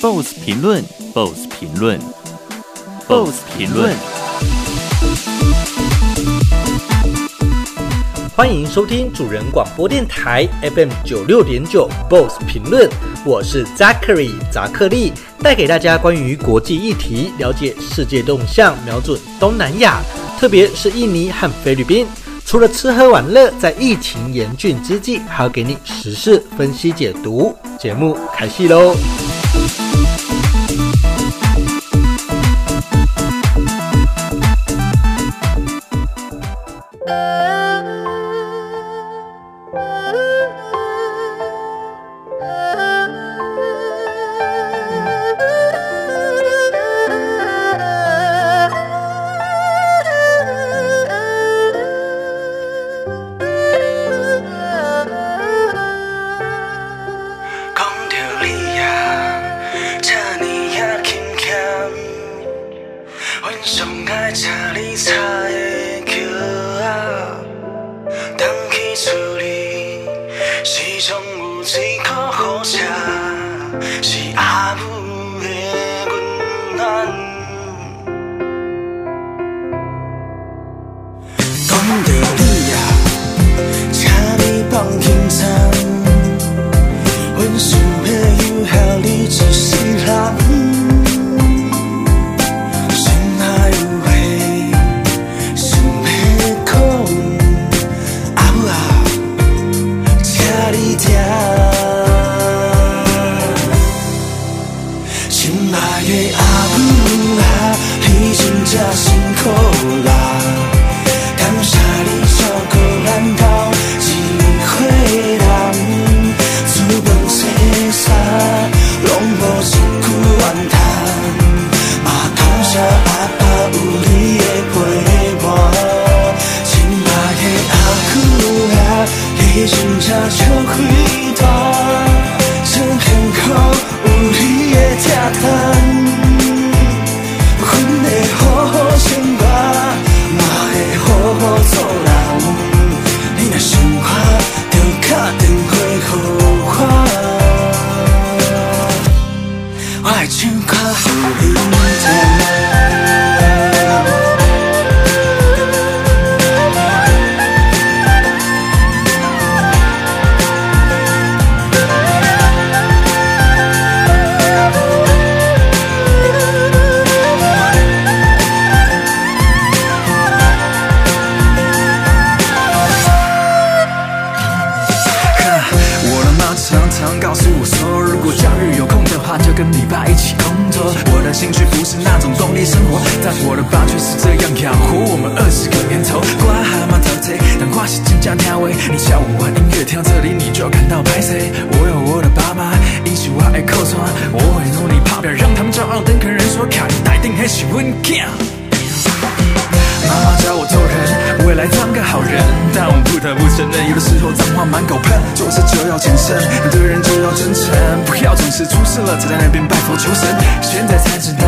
BOSS 评论，BOSS 评论，BOSS 评论。欢迎收听主人广播电台 FM 九六点九 BOSS 评论，我是 Zachary 扎克利，带给大家关于国际议题，了解世界动向，瞄准东南亚，特别是印尼和菲律宾。除了吃喝玩乐，在疫情严峻之际，还要给你时事分析解读。节目开戏喽！亲爱的阿母啊你真的辛苦啦随便拜佛求神。现在才知道，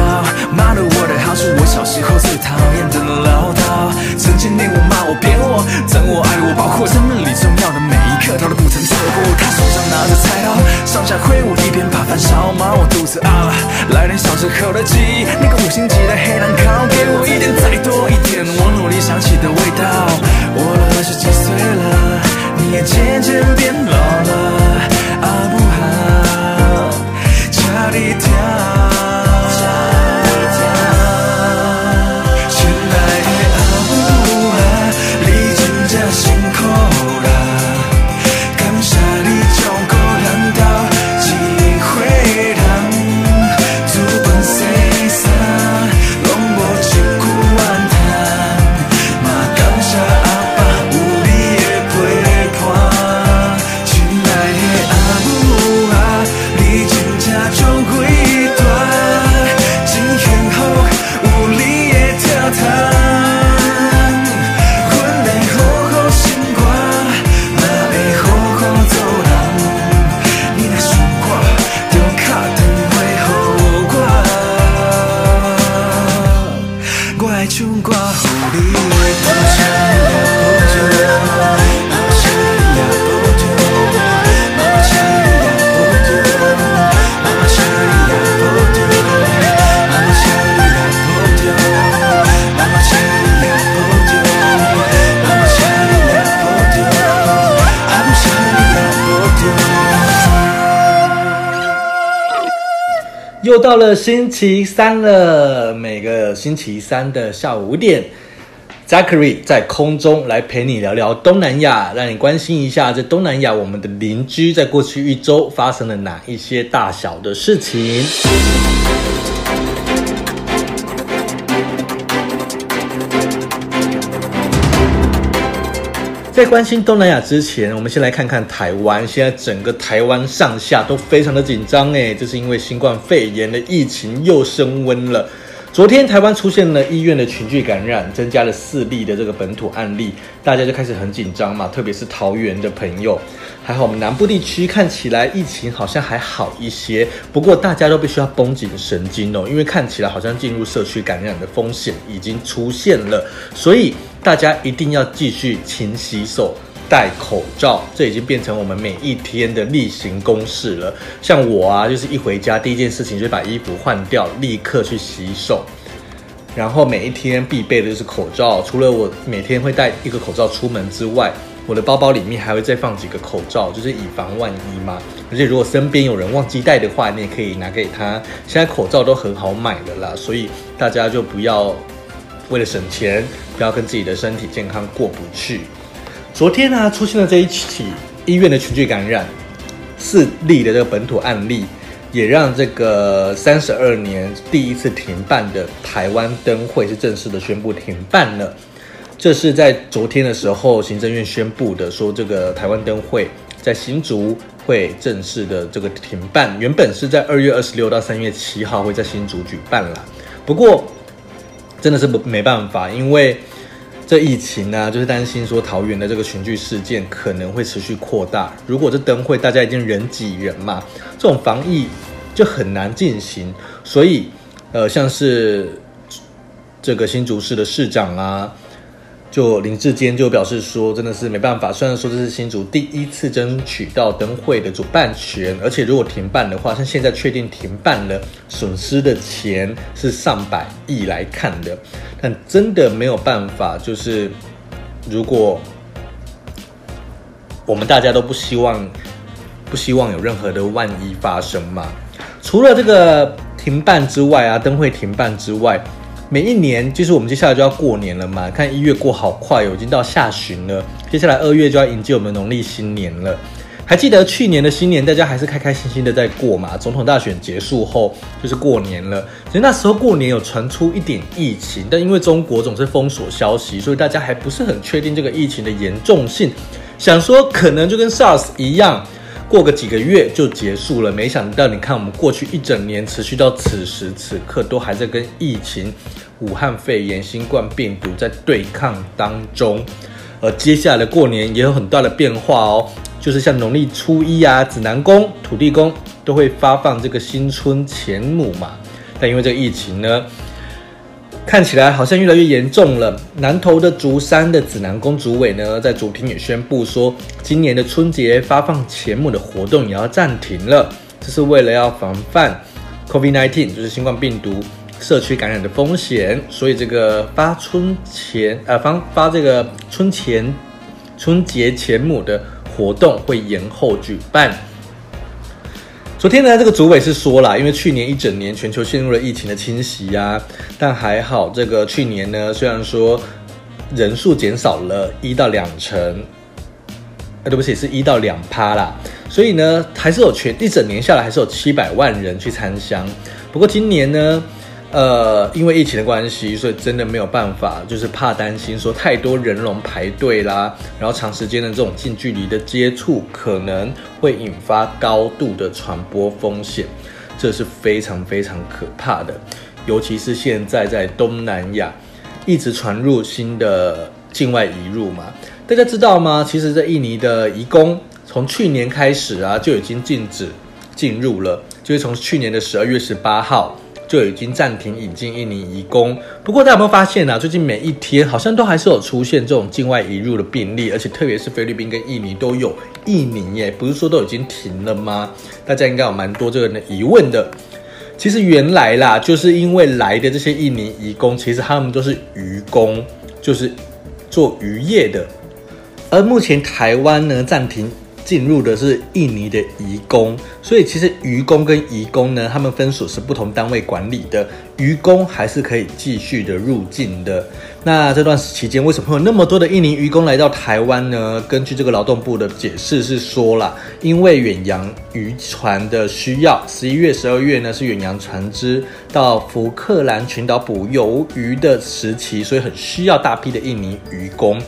妈的，我的好是我小时候最讨厌的唠叨。曾经念我骂我贬我，疼我爱我，包括生命里重要的每一刻，他都不曾错过。他手上拿着菜刀，上下挥舞，一边把饭烧。妈，我肚子饿了，来点小时候的记忆，那个五星级的黑蛋糕，给我一点，再多一点，我努力想起的味道。我二十几岁了，你也渐渐变老了，好不好。Dicap. 又到了星期三了，每个星期三的下午五点，Zachary 在空中来陪你聊聊东南亚，让你关心一下在东南亚我们的邻居在过去一周发生了哪一些大小的事情。在关心东南亚之前，我们先来看看台湾。现在整个台湾上下都非常的紧张诶，这是因为新冠肺炎的疫情又升温了。昨天台湾出现了医院的群聚感染，增加了四例的这个本土案例，大家就开始很紧张嘛。特别是桃园的朋友，还好我们南部地区看起来疫情好像还好一些，不过大家都必须要绷紧神经哦，因为看起来好像进入社区感染的风险已经出现了，所以。大家一定要继续勤洗手、戴口罩，这已经变成我们每一天的例行公事了。像我啊，就是一回家第一件事情就是把衣服换掉，立刻去洗手。然后每一天必备的就是口罩，除了我每天会戴一个口罩出门之外，我的包包里面还会再放几个口罩，就是以防万一嘛。而且如果身边有人忘记带的话，你也可以拿给他。现在口罩都很好买的啦，所以大家就不要。为了省钱，不要跟自己的身体健康过不去。昨天呢、出现了这一起医院的群聚感染，四例的这个本土案例，也让这个三十二年第一次停办的台湾灯会是正式的宣布停办了。这是在昨天的时候，行政院宣布的，说这个台湾灯会在新竹会正式的这个停办。原本是在二月二十六到三月七号会在新竹举办了，不过。真的是没办法，因为这疫情呢、就是担心说桃园的这个群聚事件可能会持续扩大。如果这灯会大家已经人挤人嘛，这种防疫就很难进行。所以，呃，像是这个新竹市的市长啊。就林志坚就表示说，真的是没办法。虽然说这是新竹第一次争取到灯会的主办权，而且如果停办的话，像现在确定停办了，损失的钱是上百亿来看的。但真的没有办法，就是如果我们大家都不希望，不希望有任何的万一发生嘛。除了这个停办之外啊，灯会停办之外。每一年，就是我们接下来就要过年了嘛。看一月过好快哦，已经到下旬了。接下来二月就要迎接我们农历新年了。还记得去年的新年，大家还是开开心心的在过嘛？总统大选结束后，就是过年了。其实那时候过年有传出一点疫情，但因为中国总是封锁消息，所以大家还不是很确定这个疫情的严重性。想说可能就跟 SARS 一样。过个几个月就结束了，没想到你看，我们过去一整年持续到此时此刻，都还在跟疫情、武汉肺炎、新冠病毒在对抗当中。而接下来的过年也有很大的变化哦，就是像农历初一啊，指南宫、土地公都会发放这个新春钱母嘛。但因为这个疫情呢，看起来好像越来越严重了。南投的竹山的指南宫主委呢，在昨天也宣布说，今年的春节发放钱母的活动也要暂停了。这是为了要防范 COVID-19，就是新冠病毒社区感染的风险。所以这个发春钱，呃，发发这个春钱、春节钱母的活动会延后举办。昨天呢，这个主委是说了，因为去年一整年全球陷入了疫情的侵袭啊，但还好，这个去年呢，虽然说人数减少了一到两成，呃，对不起，是一到两趴啦，所以呢，还是有全一整年下来还是有七百万人去参香。不过今年呢，呃，因为疫情的关系，所以真的没有办法，就是怕担心说太多人龙排队啦，然后长时间的这种近距离的接触，可能会引发高度的传播风险，这是非常非常可怕的。尤其是现在在东南亚一直传入新的境外移入嘛，大家知道吗？其实，在印尼的移工从去年开始啊，就已经禁止进入了，就是从去年的十二月十八号。就已经暂停引进印尼移工。不过大家有没有发现、啊？最近每一天好像都还是有出现这种境外移入的病例，而且特别是菲律宾跟印尼都有。印尼耶，不是说都已经停了吗？大家应该有蛮多这个人的疑问的。其实原来啦，就是因为来的这些印尼移工，其实他们都是渔工，就是做渔业的。而目前台湾呢暂停进入的是印尼的移工，所以其实渔工跟移工呢，他们分属是不同单位管理的。渔工还是可以继续的入境的。那这段期间为什么会有那么多的印尼渔工来到台湾呢？根据这个劳动部的解释是说啦，因为远洋渔船的需要，十一月、十二月呢是远洋船只到福克兰群岛捕鱿鱼的时期，所以很需要大批的印尼渔工，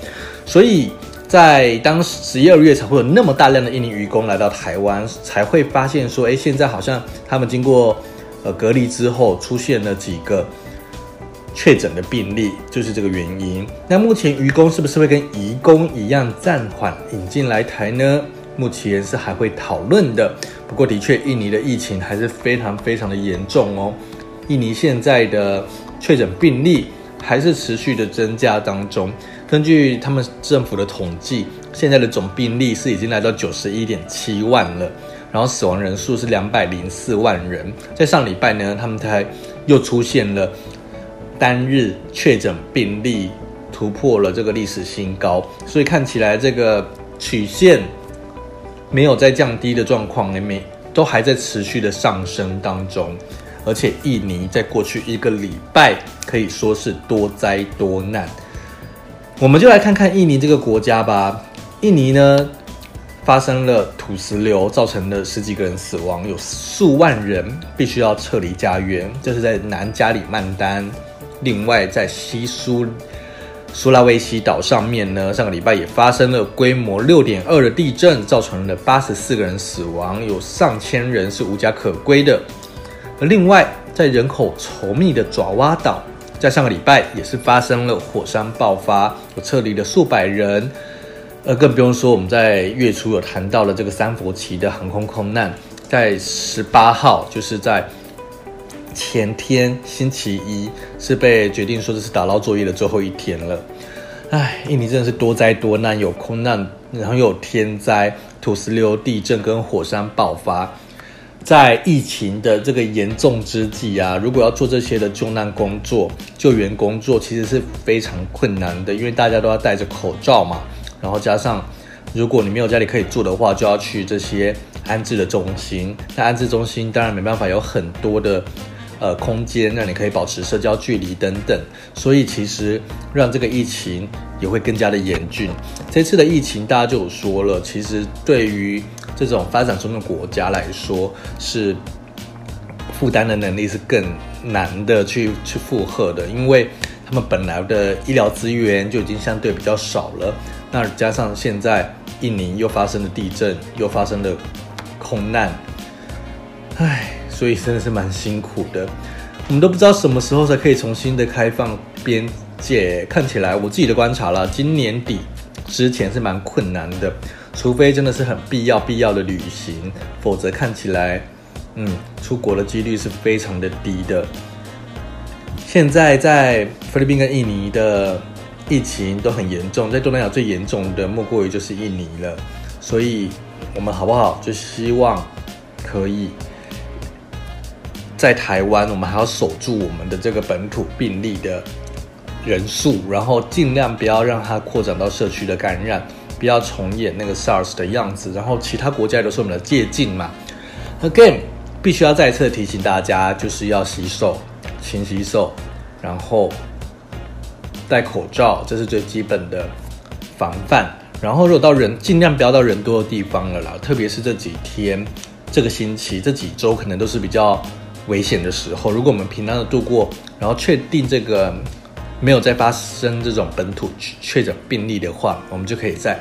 所以。在当十一二月才会有那么大量的印尼渔工来到台湾，才会发现说，哎，现在好像他们经过呃隔离之后，出现了几个确诊的病例，就是这个原因。那目前渔工是不是会跟移工一样暂缓引进来台呢？目前是还会讨论的。不过的确，印尼的疫情还是非常非常的严重哦。印尼现在的确诊病例还是持续的增加当中。根据他们政府的统计，现在的总病例是已经来到九十一点七万了，然后死亡人数是两百零四万人。在上礼拜呢，他们才又出现了单日确诊病例突破了这个历史新高，所以看起来这个曲线没有在降低的状况，每都还在持续的上升当中。而且印尼在过去一个礼拜可以说是多灾多难。我们就来看看印尼这个国家吧。印尼呢，发生了土石流，造成了十几个人死亡，有数万人必须要撤离家园。这是在南加里曼丹。另外，在西苏苏拉威西岛上面呢，上个礼拜也发生了规模六点二的地震，造成了八十四个人死亡，有上千人是无家可归的。而另外，在人口稠密的爪哇岛。在上个礼拜也是发生了火山爆发，我撤离了数百人，呃，更不用说我们在月初有谈到了这个三佛齐的航空空难，在十八号，就是在前天星期一，是被决定说这是打捞作业的最后一天了。唉，印尼真的是多灾多难，有空难，然后又有天灾、土石流、地震跟火山爆发。在疫情的这个严重之际啊，如果要做这些的救难工作、救援工作，其实是非常困难的，因为大家都要戴着口罩嘛。然后加上，如果你没有家里可以住的话，就要去这些安置的中心。那安置中心当然没办法有很多的呃空间让你可以保持社交距离等等，所以其实让这个疫情也会更加的严峻。这次的疫情大家就有说了，其实对于这种发展中的国家来说，是负担的能力是更难的去去负荷的，因为他们本来的医疗资源就已经相对比较少了，那加上现在印尼又发生了地震，又发生了空难，唉，所以真的是蛮辛苦的。我们都不知道什么时候才可以重新的开放边界，看起来我自己的观察啦，今年底之前是蛮困难的。除非真的是很必要、必要的旅行，否则看起来，嗯，出国的几率是非常的低的。现在在菲律宾跟印尼的疫情都很严重，在东南亚最严重的莫过于就是印尼了。所以，我们好不好？就希望可以在台湾，我们还要守住我们的这个本土病例的人数，然后尽量不要让它扩展到社区的感染。不要重演那个 SARS 的样子，然后其他国家都是我们的借镜嘛。Again，必须要再次提醒大家，就是要洗手、勤洗手，然后戴口罩，这是最基本的防范。然后如果到人，尽量不要到人多的地方了啦，特别是这几天、这个星期、这几周，可能都是比较危险的时候。如果我们平安的度过，然后确定这个。没有再发生这种本土确诊病例的话，我们就可以再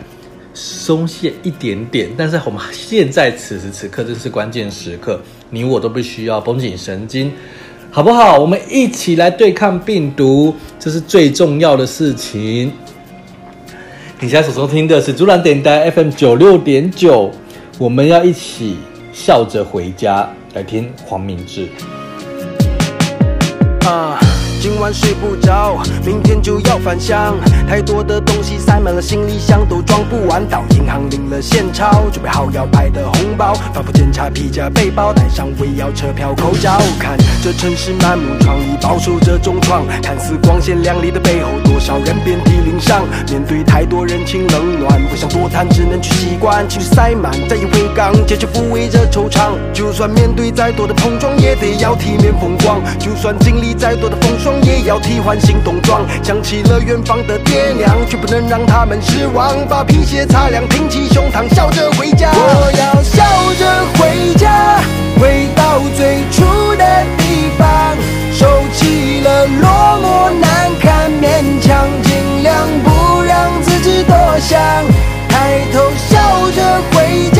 松懈一点点。但是我们现在此时此刻，这是关键时刻，你我都必须要绷紧神经，好不好？我们一起来对抗病毒，这是最重要的事情。你现在所收听的是竹兰电台 FM 九六点九，我们要一起笑着回家，来听黄明志。啊。今晚睡不着，明天就要返乡。太多的东西塞满了行李箱，都装不完。到银行领了现钞，准备好要拍的红包。反复检查皮夹、背包，带上尾要车票、口罩。看这城市满目疮痍，饱受着重创。看似光鲜亮丽的背后，少人遍体鳞伤。面对太多人情冷暖，不想多谈，只能去习惯。情绪塞满，再以为刚，结局抚慰着惆怅。就算面对再多的碰撞，也得要体面风光。就算经历再多的风霜，也要替换新冬装。想起了远方的爹娘，却不能让他们失望。把皮鞋擦亮，挺起胸膛，笑着回家。我要笑着回家，回到最初强尽量不让自己多想。抬头笑着回家，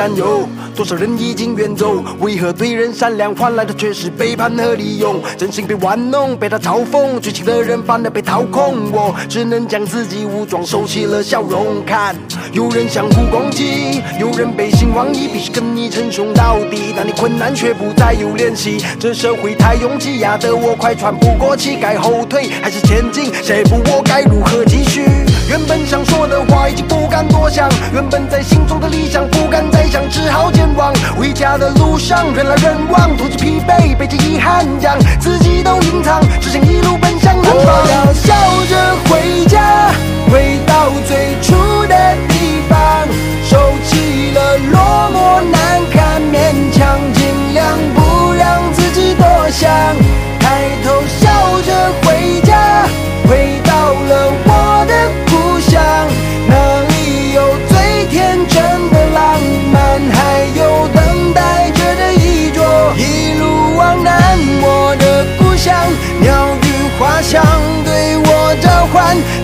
的战友，多少人已经远走？为何对人善良换来的却是背叛和利用？真心被玩弄，被他嘲讽，最亲的人反而被掏空。我只能将自己武装，收起了笑容。看，有人相互攻击，有人背信忘义，必须跟你称兄道弟。当你困难却不再有联系，这社会太拥挤，压得我快喘不过气。该后退还是前进？下一步我该如何继续？原本想说的话已经不敢多想，原本在心中的理想不敢再想，只好健忘。回家的路上人来人往，独自疲惫，背着遗憾将自己都隐藏，只想一路奔向南方。我要笑着回家，回到最初的地方，收起了落寞难堪，勉强尽量不让自己多想，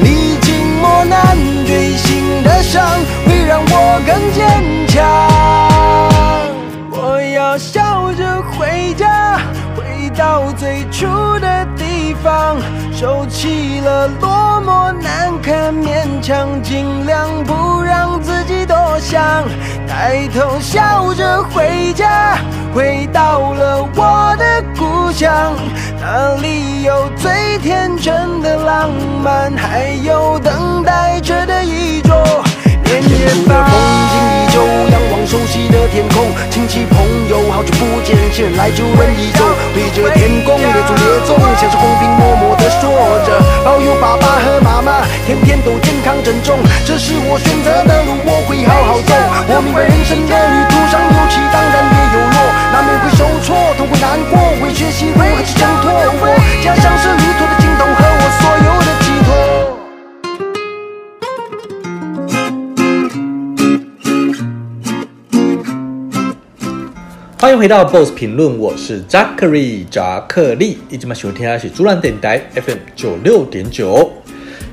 历经磨难，锥心的伤会让我更坚强。我要笑着回家，回到最初的地方。收起了落寞难堪，勉强尽量不让自己多想，抬头笑着回家，回到了我的故乡，那里有最天真的浪漫，还有等待着的一桌。年夜饭，风景依旧，仰望熟悉的天空，亲戚朋友好久不见，新人来旧人已走，对着天空列祖列宗，像是公屏默默地说着，保佑爸爸和妈妈天天都健康珍重，这是我选择的路，我会好好走。我明白人生的旅途会难过，会学习如何去挣脱。我家乡是旅途的尽头和我所有的寄托。欢迎回到 BOSS 评论，我是 Zackery 扎克利，一直嘛喜欢听下去，主栏电台 FM 九六点九。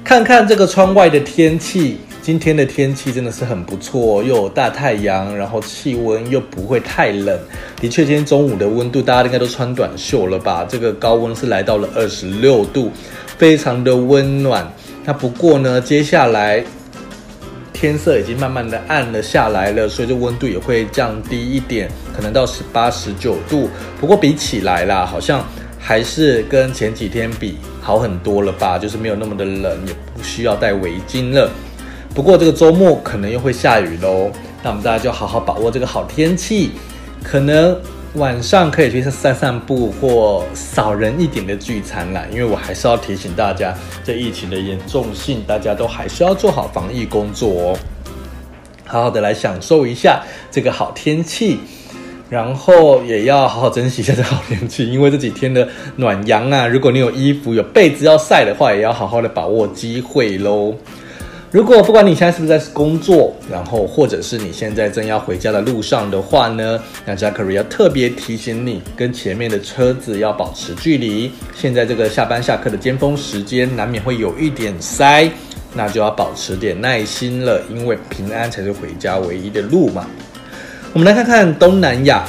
看看这个窗外的天气，今天的天气真的是很不错，又有大太阳，然后气温又不会太冷。的确，今天中午的温度大家应该都穿短袖了吧？这个高温是来到了二十六度，非常的温暖。那不过呢，接下来。天色已经慢慢的暗了下来了，所以这温度也会降低一点，可能到十八、十九度。不过比起来啦，好像还是跟前几天比好很多了吧？就是没有那么的冷，也不需要戴围巾了。不过这个周末可能又会下雨喽，那我们大家就好好把握这个好天气，可能。晚上可以去散散步或少人一点的聚餐啦，因为我还是要提醒大家，这疫情的严重性，大家都还是要做好防疫工作哦。好好的来享受一下这个好天气，然后也要好好珍惜一下这好天气，因为这几天的暖阳啊，如果你有衣服有被子要晒的话，也要好好的把握机会喽。如果不管你现在是不是在工作，然后或者是你现在正要回家的路上的话呢，那 Zackery 要特别提醒你，跟前面的车子要保持距离。现在这个下班下课的尖峰时间，难免会有一点塞，那就要保持点耐心了，因为平安才是回家唯一的路嘛。我们来看看东南亚，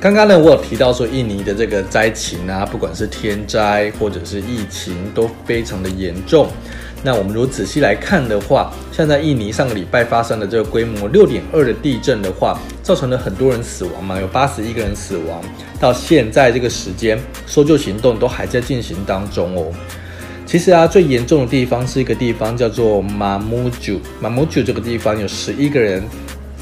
刚刚呢我有提到说印尼的这个灾情啊，不管是天灾或者是疫情都非常的严重。那我们如果仔细来看的话，像在印尼上个礼拜发生的这个规模六点二的地震的话，造成了很多人死亡嘛，有八十一个人死亡。到现在这个时间，搜救行动都还在进行当中哦。其实啊，最严重的地方是一个地方叫做马木九，马木九这个地方有十一个人，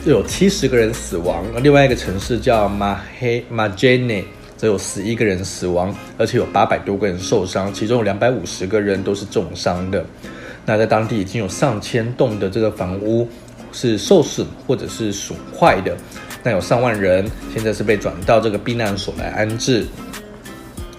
有七十个人死亡。另外一个城市叫马黑马杰内。则有十一个人死亡，而且有八百多个人受伤，其中有两百五十个人都是重伤的。那在当地已经有上千栋的这个房屋是受损或者是损坏的，那有上万人现在是被转到这个避难所来安置。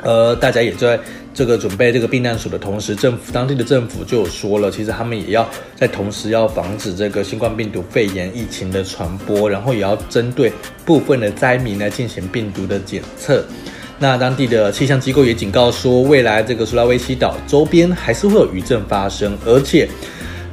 呃，大家也在这个准备这个避难所的同时，政府当地的政府就有说了，其实他们也要在同时要防止这个新冠病毒肺炎疫情的传播，然后也要针对部分的灾民来进行病毒的检测。那当地的气象机构也警告说，未来这个苏拉威西岛周边还是会有余震发生，而且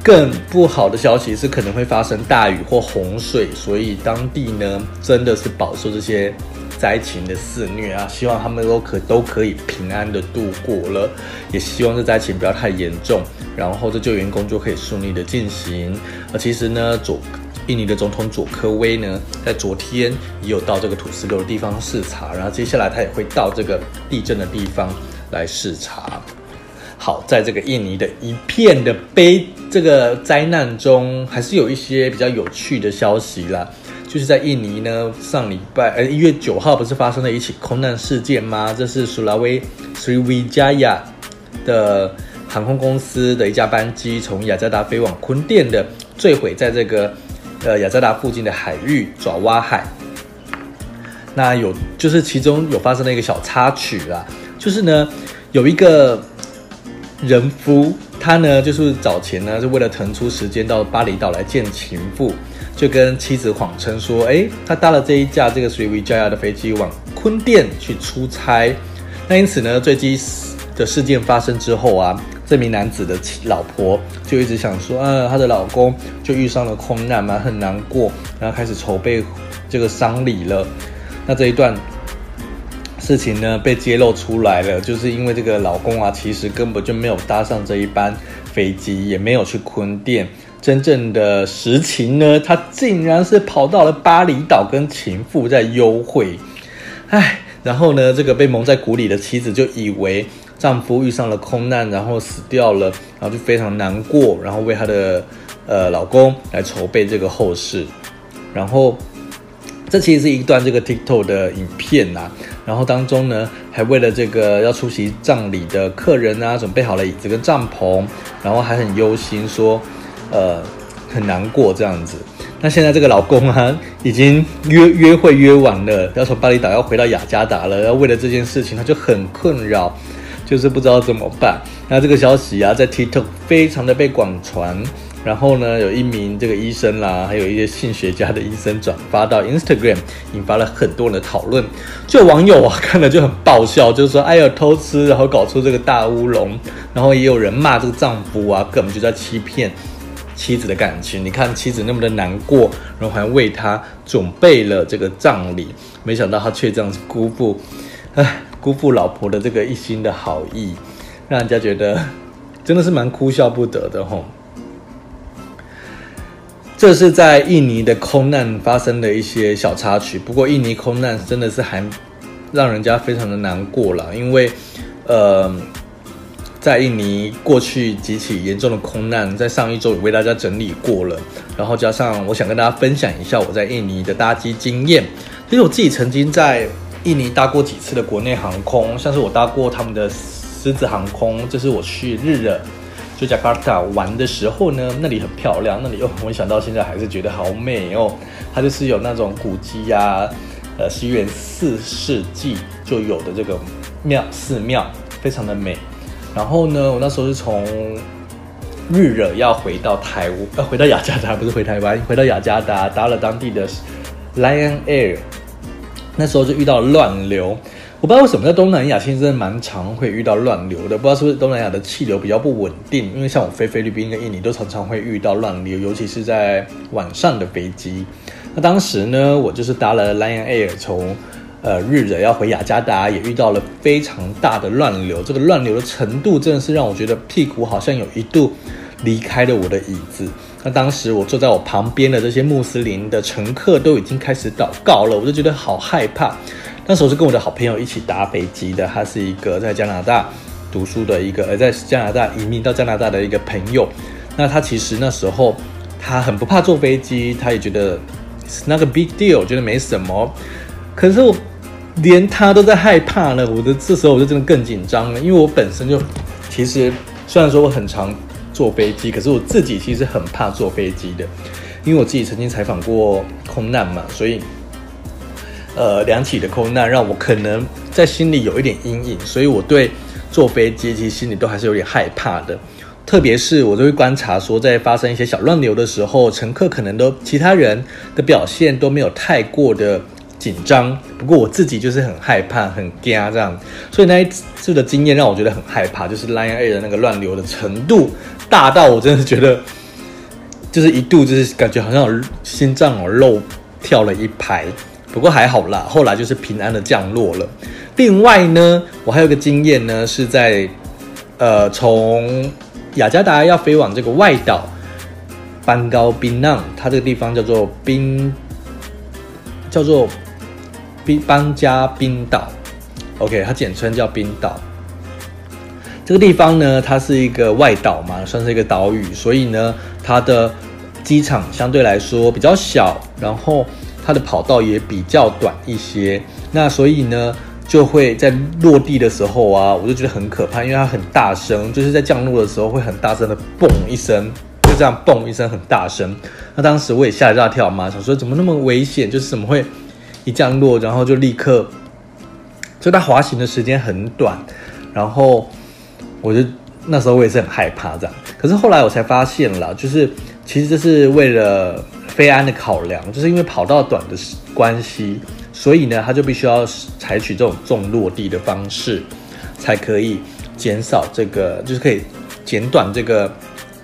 更不好的消息是可能会发生大雨或洪水，所以当地呢真的是饱受这些。灾情的肆虐啊，希望他们都可都可以平安的度过了，也希望这灾情不要太严重，然后这救援工作可以顺利的进行。而其实呢，佐印尼的总统佐科威呢，在昨天也有到这个土石流的地方视察，然后接下来他也会到这个地震的地方来视察。好，在这个印尼的一片的悲这个灾难中，还是有一些比较有趣的消息啦。就是在印尼呢，上礼拜呃一月九号不是发生了一起空难事件吗？这是苏拉威 Sriwijaya 的航空公司的一架班机从雅加达飞往坤甸的坠毁在这个呃雅加达附近的海域爪哇海。那有就是其中有发生了一个小插曲啦，就是呢有一个人夫，他呢就是早前呢是为了腾出时间到巴厘岛来见情妇。就跟妻子谎称说，哎，他搭了这一架这个 Sriwijaya 的飞机往坤甸去出差。那因此呢，坠机的事件发生之后啊，这名男子的妻老婆就一直想说，啊，她的老公就遇上了空难嘛，很难过，然后开始筹备这个丧礼了。那这一段事情呢，被揭露出来了，就是因为这个老公啊，其实根本就没有搭上这一班飞机，也没有去坤甸。真正的实情呢，他竟然是跑到了巴厘岛跟情妇在幽会，唉，然后呢，这个被蒙在鼓里的妻子就以为丈夫遇上了空难，然后死掉了，然后就非常难过，然后为她的呃老公来筹备这个后事，然后这其实是一段这个 TikTok 的影片呐、然后当中呢还为了这个要出席葬礼的客人啊，准备好了椅子跟帐篷，然后还很忧心说。呃，很难过这样子。那现在这个老公啊，已经约约会约完了，要从巴厘岛要回到雅加达了。要为了这件事情，他就很困扰，就是不知道怎么办。那这个消息啊，在 TikTok 非常的被广传。然后呢，有一名这个医生啦，还有一些性学家的医生转发到 Instagram，引发了很多人的讨论。就网友啊，看了就很爆笑，就是说，哎呦，偷吃，然后搞出这个大乌龙。然后也有人骂这个丈夫啊，根本就在欺骗。妻子的感情，你看妻子那么的难过，然后还为他准备了这个葬礼，没想到他却这样子辜负，唉，辜负老婆的这个一心的好意，让人家觉得真的是蛮哭笑不得的吼。这是在印尼的空难发生的一些小插曲，不过印尼空难真的是还让人家非常的难过了，因为呃。在印尼过去几起严重的空难，在上一周也为大家整理过了，然后加上我想跟大家分享一下我在印尼的搭机经验。其实我自己曾经在印尼搭过几次的国内航空，像是我搭过他们的狮子航空，这是我去日惹就加卡达玩的时候呢，那里很漂亮，那里又我想到现在还是觉得好美哦。它就是有那种古迹呀、呃，西元四世纪就有的这个庙寺庙，非常的美。然后呢，我那时候是从日惹要回到台湾，呃，回到雅加达，不是回台湾，回到雅加达，搭了当地的 Lion Air。那时候就遇到乱流，我不知道为什么在东南亚其实真的蛮常会遇到乱流的，不知道是不是东南亚的气流比较不稳定，因为像我飞菲律宾跟印尼都常常会遇到乱流，尤其是在晚上的飞机。那当时呢，我就是搭了 Lion Air 从。呃，日惹要回雅加达，也遇到了非常大的乱流。这个乱流的程度，真的是让我觉得屁股好像有一度离开了我的椅子。那当时我坐在我旁边的这些穆斯林的乘客都已经开始祷告了，我就觉得好害怕。那时候是跟我的好朋友一起搭飞机的，他是一个在加拿大读书的一个，而，在加拿大移民到加拿大的一个朋友。那他其实那时候他很不怕坐飞机，他也觉得是那个 big deal，觉得没什么。可是我连他都在害怕呢，我的这时候我就真的更紧张了，因为我本身就其实虽然说我很常。坐飞机，可是我自己其实很怕坐飞机的，因为我自己曾经采访过空难嘛，所以，呃，两起的空难让我可能在心里有一点阴影，所以我对坐飞机其实心里都还是有点害怕的。特别是我都会观察说，在发生一些小乱流的时候，乘客可能都其他人的表现都没有太过的紧张，不过我自己就是很害怕、很惊这样，所以那一次的经验让我觉得很害怕，就是 Lion Air 的那个乱流的程度大到我真的觉得，就是一度就是感觉好像心脏哦漏跳了一拍。不过还好啦，后来就是平安的降落了。另外呢，我还有个经验呢，是在呃从雅加达要飞往这个外岛班高槟榔，它这个地方叫做槟，叫做。冰邦加冰岛，OK，它简称叫冰岛。这个地方呢，它是一个外岛嘛，算是一个岛屿，所以呢，它的机场相对来说比较小，然后它的跑道也比较短一些。那所以呢，就会在落地的时候啊，我就觉得很可怕，因为它很大声，就是在降落的时候会很大声的嘣一声，就这样嘣一声很大声。那当时我也吓一大跳嘛，想说怎么那么危险，就是怎么会？一降落，然后就立刻，所以它滑行的时间很短，然后我就那时候我也是很害怕这样。可是后来我才发现了，就是其实这是为了飞安的考量，就是因为跑道短的关系，所以呢，它就必须要采取这种重落地的方式，才可以减少这个，就是可以减短这个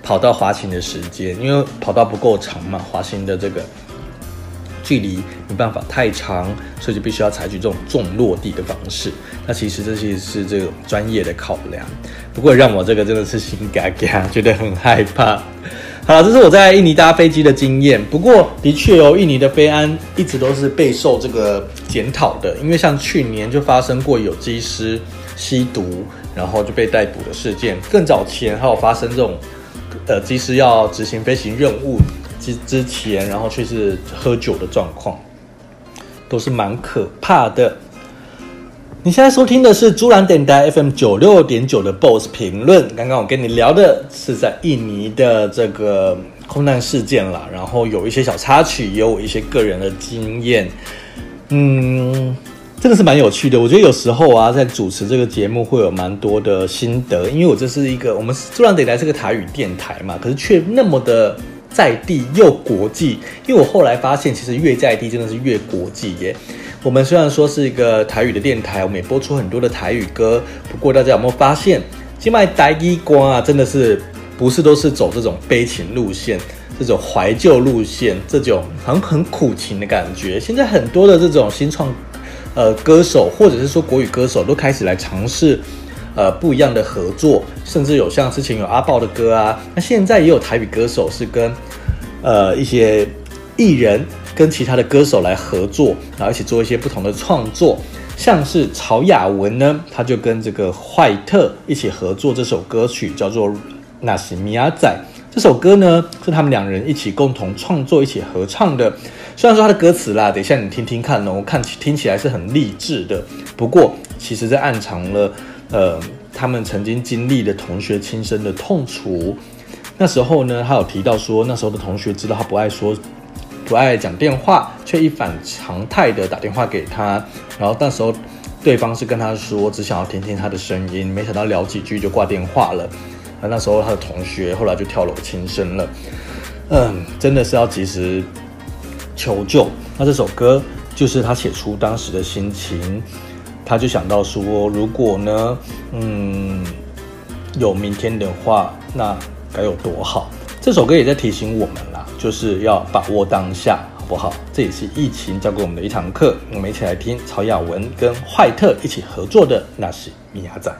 跑道滑行的时间，因为跑道不够长嘛，滑行的这个。距离没办法太长，所以就必须要采取这种重落地的方式。那其实这些是这种专业的考量，不过让我这个真的是心嘎嘎，觉得很害怕。好了，这是我在印尼搭飞机的经验。不过的确哦，印尼的飞安一直都是备受这个检讨的，因为像去年就发生过有机师吸毒，然后就被逮捕的事件。更早前还有发生这种，呃，机师要执行飞行任务。之之前，然后却是喝酒的状况，都是蛮可怕的。你现在收听的是朱兰电台 FM 九六点九的 BOSS 评论。刚刚我跟你聊的是在印尼的这个空难事件啦，然后有一些小插曲，也有一些个人的经验。嗯，真的是蛮有趣的。我觉得有时候啊，在主持这个节目会有蛮多的心得，因为我这是一个我们朱兰电台是个台语电台嘛，可是却那么的。在地又国际，因为我后来发现，其实越在地真的是越国际耶。我们虽然说是一个台语的电台，我们也播出很多的台语歌，不过大家有没有发现，现在台语歌啊，真的是不是都是走这种悲情路线，这种怀旧路线，这种很很苦情的感觉。现在很多的这种新创呃歌手，或者是说国语歌手，都开始来尝试。呃，不一样的合作，甚至有像之前有阿爆的歌啊，那现在也有台语歌手是跟呃一些艺人跟其他的歌手来合作，然后一起做一些不同的创作，像是曹雅文呢，他就跟这个坏特一起合作这首歌曲，叫做《那是米亚仔》。这首歌呢是他们两人一起共同创作、一起合唱的。虽然说他的歌词啦，等一下你听听看哦，看起听起来是很励志的，不过其实在暗藏了。呃，他们曾经经历的同学轻生的痛楚，那时候呢，他有提到说，那时候的同学知道他不爱说，不爱讲电话，却一反常态的打电话给他，然后那时候对方是跟他说，只想要听听他的声音，没想到聊几句就挂电话了。而那时候他的同学后来就跳楼轻生了，嗯，真的是要及时求救。那这首歌就是他写出当时的心情。他就想到说，如果呢，嗯，有明天的话，那该有多好。这首歌也在提醒我们啦，就是要把握当下，好不好？这也是疫情教给我们的一堂课。我们一起来听曹雅文跟坏特一起合作的《那是米亚仔》。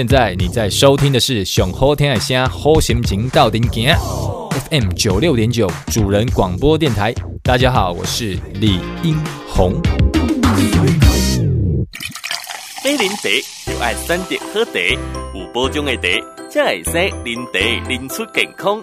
现在你在收听的是熊好听的声，好心情到顶行 FM 九六点九主人广播电台。大家好，我是李英宏。买零茶就爱选择好茶，有保障的茶才会使啉茶啉出健康。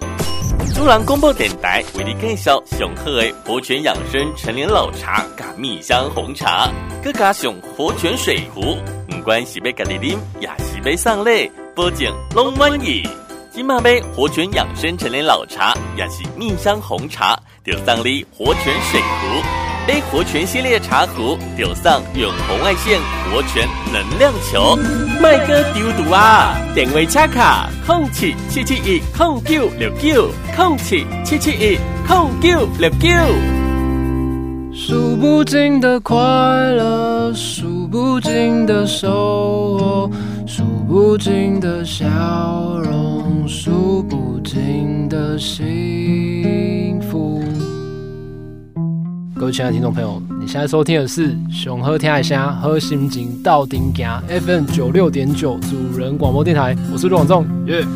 主人广播电台为你介绍上好的活泉养生陈年老茶加蜜香红茶，佮加上活泉水壶，不管是要家己啉，也是要送礼，保证拢满意。今晚杯活泉养生陈年老茶，也是蜜香红茶，就送你活泉水壶。A 活泉系列茶壶，就送远红外线活泉能量球。麦哥丢毒啊！电话插卡：空七七七一空九六九空七七七一空九六九。数不尽的快乐，数不尽的收获，数不尽的笑容，数不尽的幸福。各位亲爱的听众朋友，你现在收听的是熊喝天海虾喝心情到顶行 FM 九六点九主人广播电台，我是陆广仲，耶、yeah。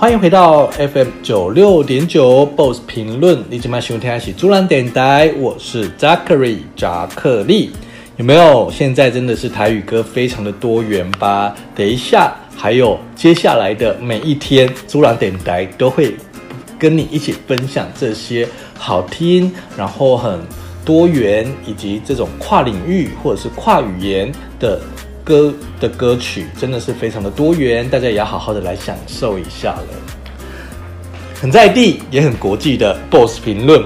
欢迎回到 FM 九六点九 BOSS 评论，你今晚收听的是主人电台，我是 Zachary 扎克利。有没有？现在真的是台语歌非常的多元吧？等一下还有接下来的每一天，主人电台都会跟你一起分享这些好听，然后很多元，以及这种跨领域或者是跨语言的歌的歌曲，真的是非常的多元，大家也要好好的来享受一下了。很在地也很国际的 BOSS 评论。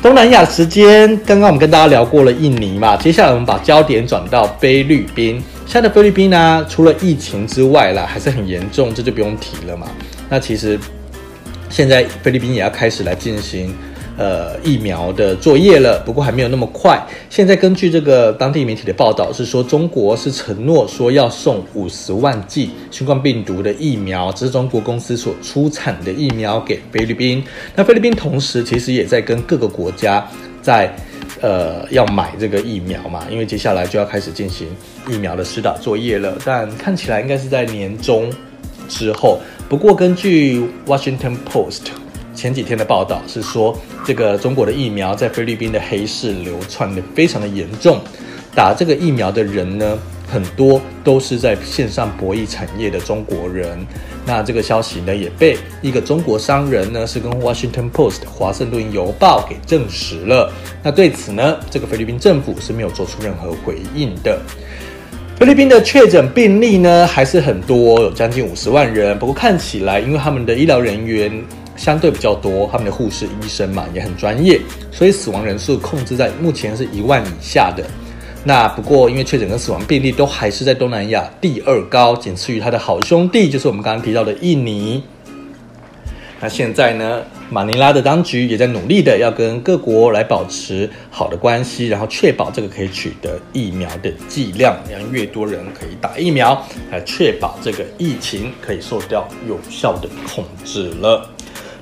东南亚时间，刚刚我们跟大家聊过了印尼嘛，接下来我们把焦点转到菲律宾。现在的菲律宾呢、除了疫情之外啦，还是很严重，这就不用提了嘛。那其实现在菲律宾也要开始来进行。呃，疫苗的作业了，不过还没有那么快。现在根据这个当地媒体的报道是说，中国是承诺说要送五十万剂新冠病毒的疫苗，这是中国公司所出产的疫苗给菲律宾。那菲律宾同时其实也在跟各个国家在呃要买这个疫苗嘛，因为接下来就要开始进行疫苗的施打作业了，但看起来应该是在年中之后。不过根据 Washington Post。前几天的报道是说，这个中国的疫苗在菲律宾的黑市流窜的非常的严重，打这个疫苗的人呢，很多都是在线上博弈产业的中国人。那这个消息呢，也被一个中国商人呢，是跟 Washington Post 华盛顿邮报给证实了。那对此呢，这个菲律宾政府是没有做出任何回应的。菲律宾的确诊病例呢，还是很多，有将近五十万人。不过看起来，因为他们的医疗人员。相对比较多，他们的护士、医生嘛也很专业，所以死亡人数控制在目前是一万以下的。那不过因为确诊跟死亡病例都还是在东南亚第二高，仅次于他的好兄弟，就是我们刚刚提到的印尼。那现在呢，马尼拉的当局也在努力的要跟各国来保持好的关系，然后确保这个可以取得疫苗的剂量，让越多人可以打疫苗，来确保这个疫情可以受到有效的控制了。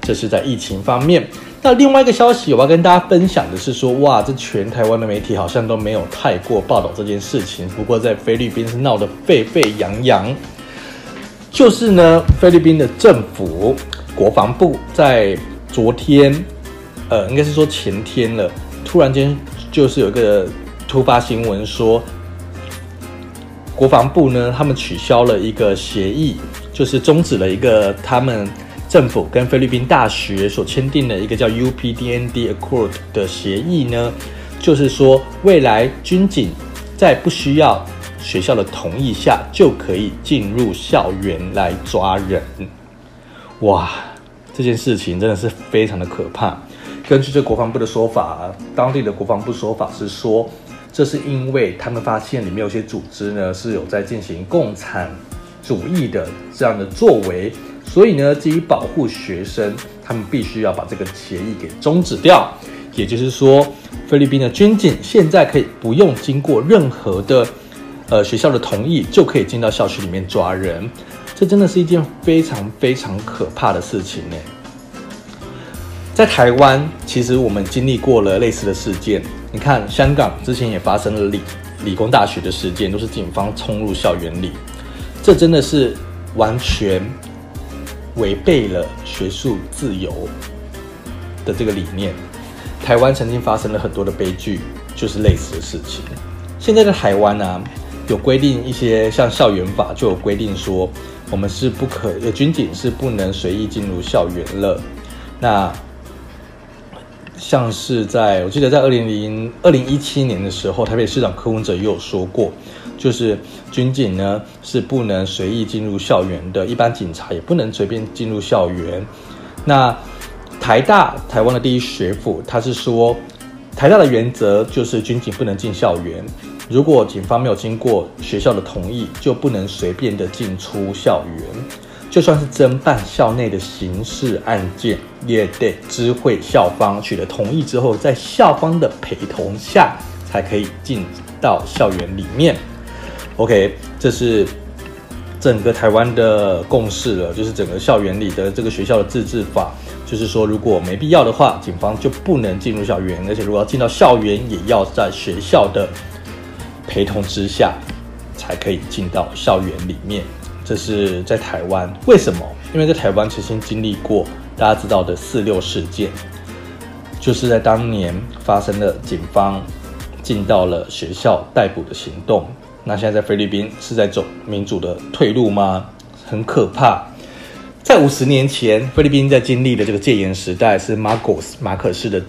这是在疫情方面。那另外一个消息，我要跟大家分享的是说，哇，这全台湾的媒体好像都没有太过报道这件事情。不过在菲律宾是闹得沸沸扬扬。就是呢，菲律宾的政府国防部在昨天，呃，应该是说前天了，突然间就是有一个突发新闻说，国防部呢，他们取消了一个协议，就是终止了一个他们。政府跟菲律宾大学所签订的一个叫 UPDND Accord 的协议呢，就是说未来军警在不需要学校的同意下，就可以进入校园来抓人。哇，这件事情真的是非常的可怕。根据这国防部的说法，当地的国防部说法是说，这是因为他们发现里面有些组织呢是有在进行共产主义的这样的作为。所以呢，基于保护学生，他们必须要把这个协议给终止掉。也就是说，菲律宾的军警现在可以不用经过任何的呃学校的同意，就可以进到校区里面抓人。这真的是一件非常非常可怕的事情呢。在台湾，其实我们经历过了类似的事件。你看，香港之前也发生了理理工大学的事件，都是警方冲入校园里，这真的是完全。违背了学术自由的这个理念，台湾曾经发生了很多的悲剧，就是类似的事情。现在的台湾呢、有规定一些像校园法就有规定说，我们是不可，军警是不能随意进入校园了。那像是在我记得在二零零二零一七年的时候，台北市长柯文哲也有说过。就是军警呢是不能随意进入校园的，一般警察也不能随便进入校园。那台大台湾的第一学府，他是说台大的原则就是军警不能进校园，如果警方没有经过学校的同意，就不能随便的进出校园。就算是侦办校内的刑事案件，也得知会校方取得同意之后，在校方的陪同下才可以进到校园里面。OK，这是整个台湾的共识了，就是整个校园里的这个学校的自治法，就是说如果没必要的话，警方就不能进入校园，而且如果要进到校园，也要在学校的陪同之下才可以进到校园里面。这是在台湾，为什么？因为在台湾曾经经历过大家知道的四六事件，就是在当年发生了警方进到了学校逮捕的行动。那现在在菲律宾是在走民主的退路吗？很可怕。在五十年前，菲律宾在经历的这个戒严时代，是马可斯马可斯的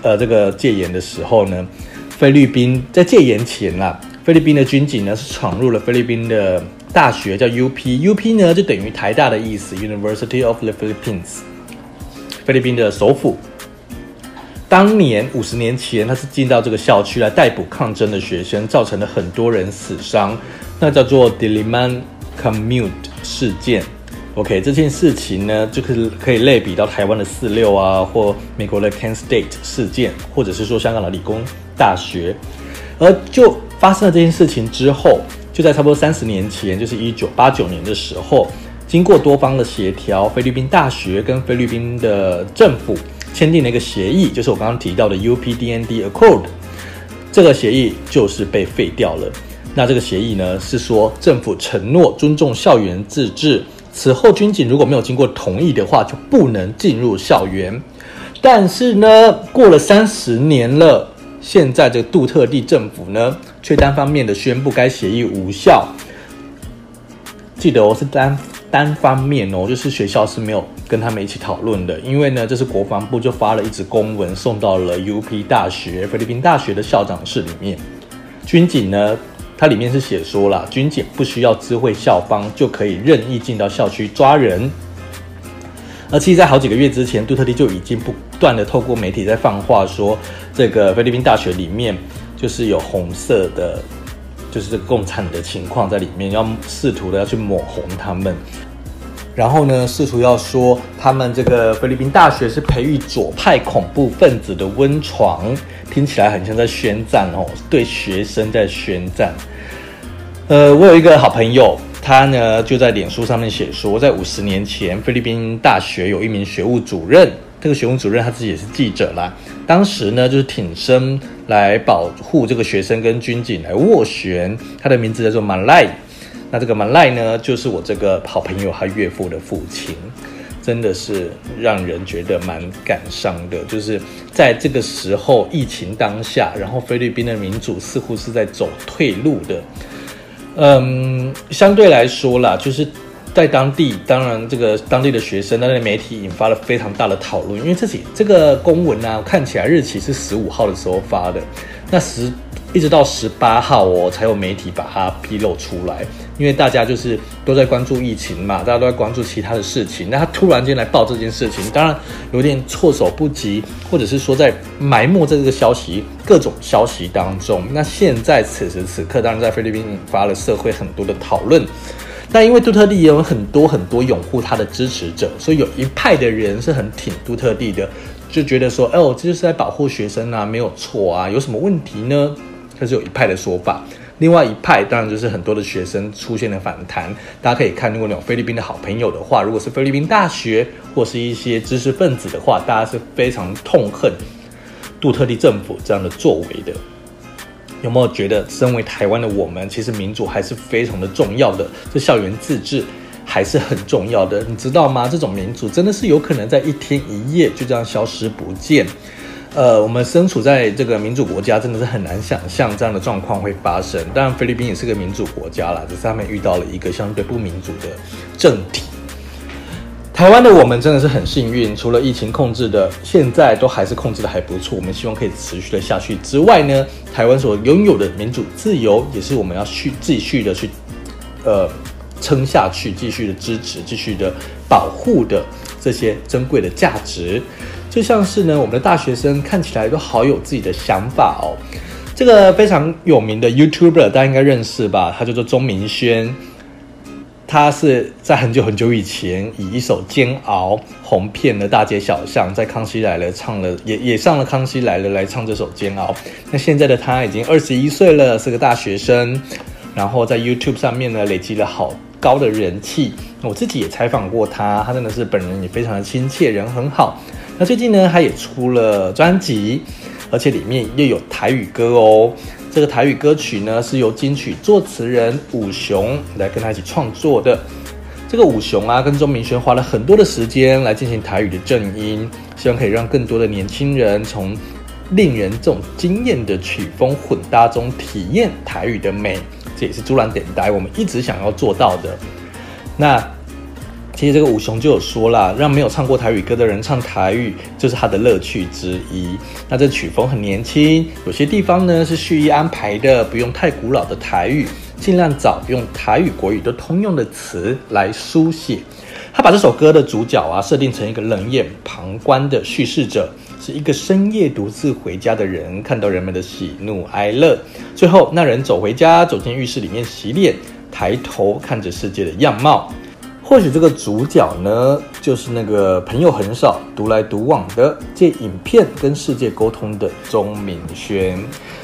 呃这个戒严的时候呢，菲律宾在戒严前啊，菲律宾的军警呢是闯入了菲律宾的大学，叫 UP，UP 呢就等于台大的意思，University of the Philippines，菲律宾的首府。当年五十年前，他是进到这个校区来逮捕抗争的学生，造成了很多人死伤，那叫做 Diliman Commute 事件。OK，这件事情呢，就可以可以类比到台湾的四六啊，或美国的 Kent State 事件，或者是说香港的理工大学。而就发生了这件事情之后，就在差不多三十年前，就是一九八九年的时候，经过多方的协调，菲律宾大学跟菲律宾的政府。签订了一个协议，就是我刚刚提到的 UPDND Accord，这个协议就是被废掉了。那这个协议呢，是说政府承诺尊重校园自治，此后军警如果没有经过同意的话，就不能进入校园。但是呢，过了三十年了，现在这个杜特地政府呢，却单方面的宣布该协议无效。记得我是单单方面哦，就是学校是没有。跟他们一起讨论的，因为呢，这是国防部就发了一纸公文送到了 UP 大学菲律宾大学的校长室里面。军警呢，它里面是写说了，军警不需要知会校方就可以任意进到校区抓人。而其实，在好几个月之前，杜特地就已经不断的透过媒体在放话说，这个菲律宾大学里面就是有红色的，就是这个共产的情况在里面，要试图的要去抹红他们。然后呢，试图要说他们这个菲律宾大学是培育左派恐怖分子的温床，听起来很像在宣战哦，对学生在宣战。呃，我有一个好朋友，他呢就在脸书上面写说，在五十年前，菲律宾大学有一名学务主任，这个学务主任他自己也是记者啦，当时呢就是挺身来保护这个学生跟军警来斡旋，他的名字叫做马赖。那这个马赖呢，就是我这个好朋友他岳父的父亲，真的是让人觉得蛮感伤的。就是在这个时候，疫情当下，然后菲律宾的民主似乎是在走退路的。嗯，相对来说啦，就是在当地，当然这个当地的学生、当地的媒体引发了非常大的讨论，因为自己这个公文呢、啊，看起来日期是十五号的时候发的，那十。一直到十八号哦，才有媒体把它披露出来。因为大家就是都在关注疫情嘛，大家都在关注其他的事情。那他突然间来报这件事情，当然有点措手不及，或者是说在埋没这个消息各种消息当中。那现在此时此刻，当然在菲律宾引发了社会很多的讨论。但因为杜特地也有很多很多拥护他的支持者，所以有一派的人是很挺杜特地的，就觉得说：“哦，这就是在保护学生啊，没有错啊，有什么问题呢？”这是有一派的说法，另外一派当然就是很多的学生出现了反弹。大家可以看，如果你有菲律宾的好朋友的话，如果是菲律宾大学或是一些知识分子的话，大家是非常痛恨杜特地政府这样的作为的。有没有觉得，身为台湾的我们，其实民主还是非常的重要的？这校园自治还是很重要的，你知道吗？这种民主真的是有可能在一天一夜就这样消失不见。呃，我们身处在这个民主国家，真的是很难想象这样的状况会发生。当然，菲律宾也是个民主国家啦，只是他们遇到了一个相对不民主的政体。台湾的我们真的是很幸运，除了疫情控制的，现在都还是控制的还不错。我们希望可以持续的下去之外呢，台湾所拥有的民主自由，也是我们要去继续的去呃撑下去，继续的支持，继续的保护的这些珍贵的价值。就像是呢，我们的大学生看起来都好有自己的想法哦。这个非常有名的 YouTuber，大家应该认识吧？他叫做钟明轩，他是在很久很久以前以一首《煎熬》红遍了大街小巷，在《康熙来了》唱了，也也上了《康熙来了》来唱这首《煎熬》。那现在的他已经二十一岁了，是个大学生，然后在 YouTube 上面呢累积了好高的人气。我自己也采访过他，他真的是本人也非常的亲切，人很好。那最近呢，他也出了专辑，而且里面又有台语歌哦。这个台语歌曲呢，是由金曲作词人武雄来跟他一起创作的。这个武雄啊，跟钟明轩花了很多的时间来进行台语的正音，希望可以让更多的年轻人从令人这种惊艳的曲风混搭中体验台语的美。这也是朱兰电台我们一直想要做到的。那其实这个武雄就有说啦，让没有唱过台语歌的人唱台语，就是他的乐趣之一。那这曲风很年轻，有些地方呢是蓄意安排的，不用太古老的台语，尽量找用台语、国语都通用的词来书写。他把这首歌的主角啊设定成一个冷眼旁观的叙事者，是一个深夜独自回家的人，看到人们的喜怒哀乐。最后，那人走回家，走进浴室里面洗脸，抬头看着世界的样貌。或许这个主角呢，就是那个朋友很少、独来独往的，借影片跟世界沟通的钟明轩。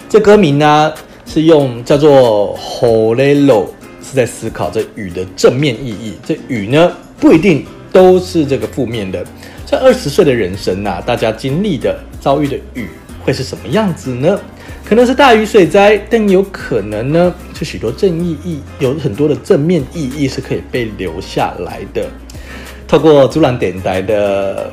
这歌名呢，是用叫做 “Holelo”，是在思考这雨的正面意义。这雨呢，不一定都是这个负面的。这二十岁的人生呐、啊，大家经历的、遭遇的雨会是什么样子呢？可能是大雨水灾，但有可能呢，是许多正意义，有很多的正面意义是可以被留下来的。透过朱兰电台的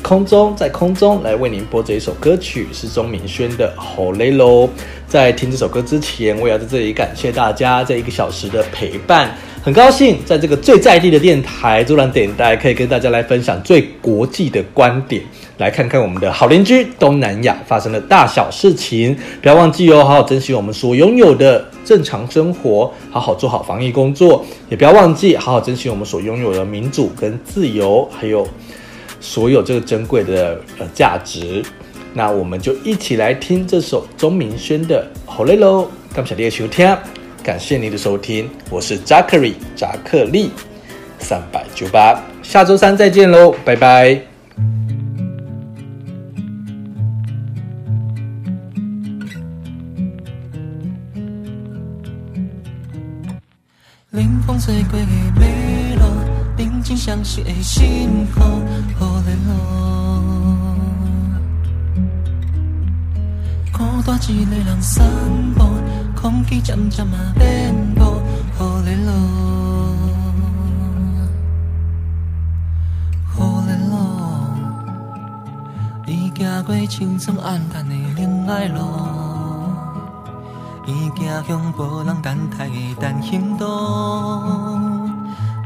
空中，在空中来为您播这一首歌曲，是钟明轩的《好累喽》。在听这首歌之前，我也要在这里感谢大家这一个小时的陪伴。很高兴在这个最在地的电台，朱兰电台可以跟大家来分享最国际的观点，来看看我们的好邻居东南亚发生的大小事情。不要忘记哦，好好珍惜我们所拥有的正常生活，好好做好防疫工作。也不要忘记好好珍惜我们所拥有的民主跟自由，还有所有这个珍贵的呃价值。那我们就一起来听这首钟明轩的《好累喽》，感谢你的收听。感谢您的收听，我是 Jackery 扎克利三百九八，下周三再见喽，拜拜。冷风吹过的马路，宁静相惜的幸福，好累喽。孤单一个人散步。空气渐渐啊变薄，好累喽，好累喽。伊行过青葱暗淡的恋爱路，伊行向无人等待的单行道，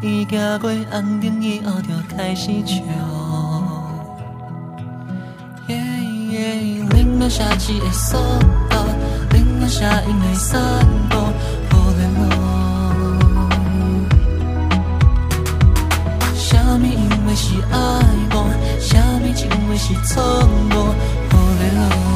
伊行过安宁以后就开始笑。耶耶，冷了下起的速度。下阴的散步，好累喽。啥物因为是爱慕，啥物因为是错误，好累喽。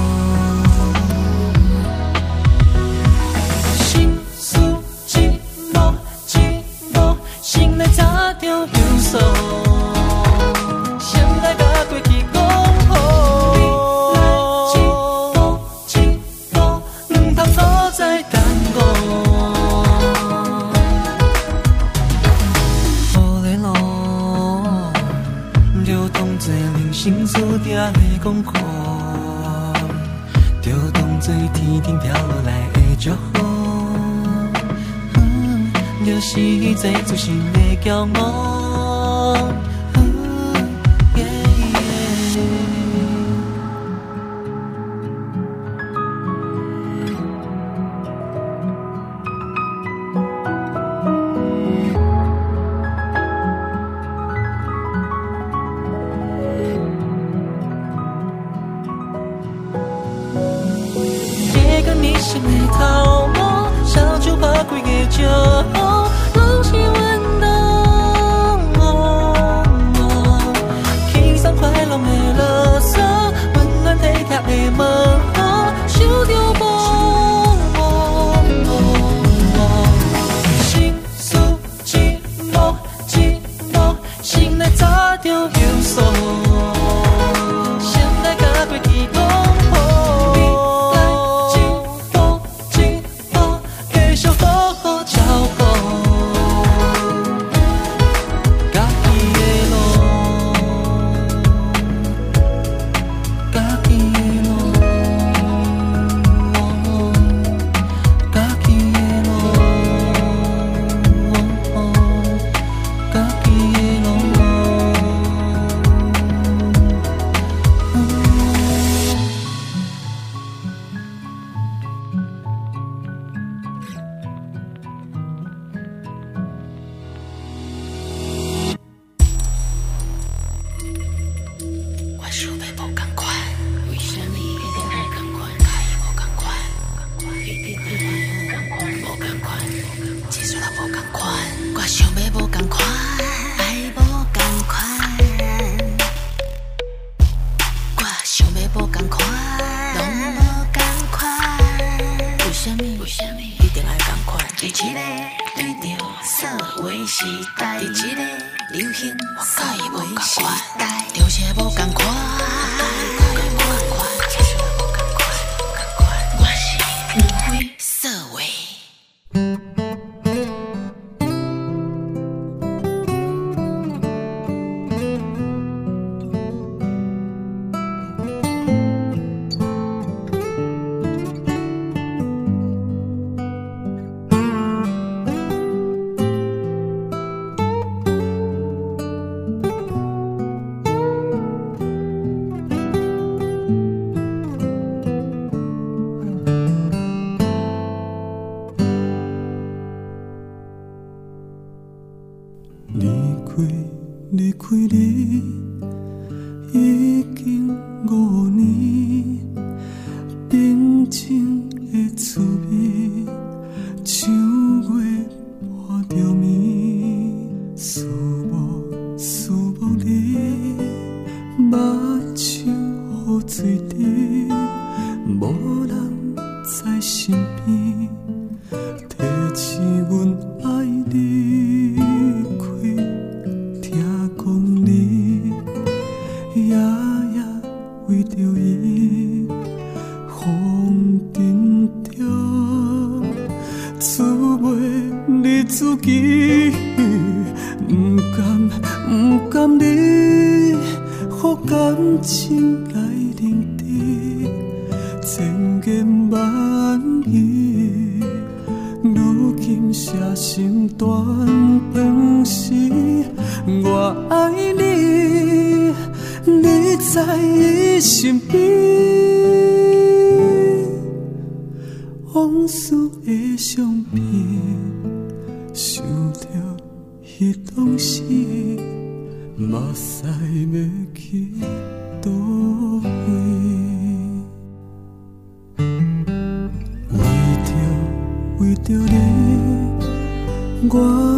为时代的一个流行，甲伊无共款，无共款。在你身边，往昔的相片，想着彼东西，目屎要滴倒来。为着为着你，我。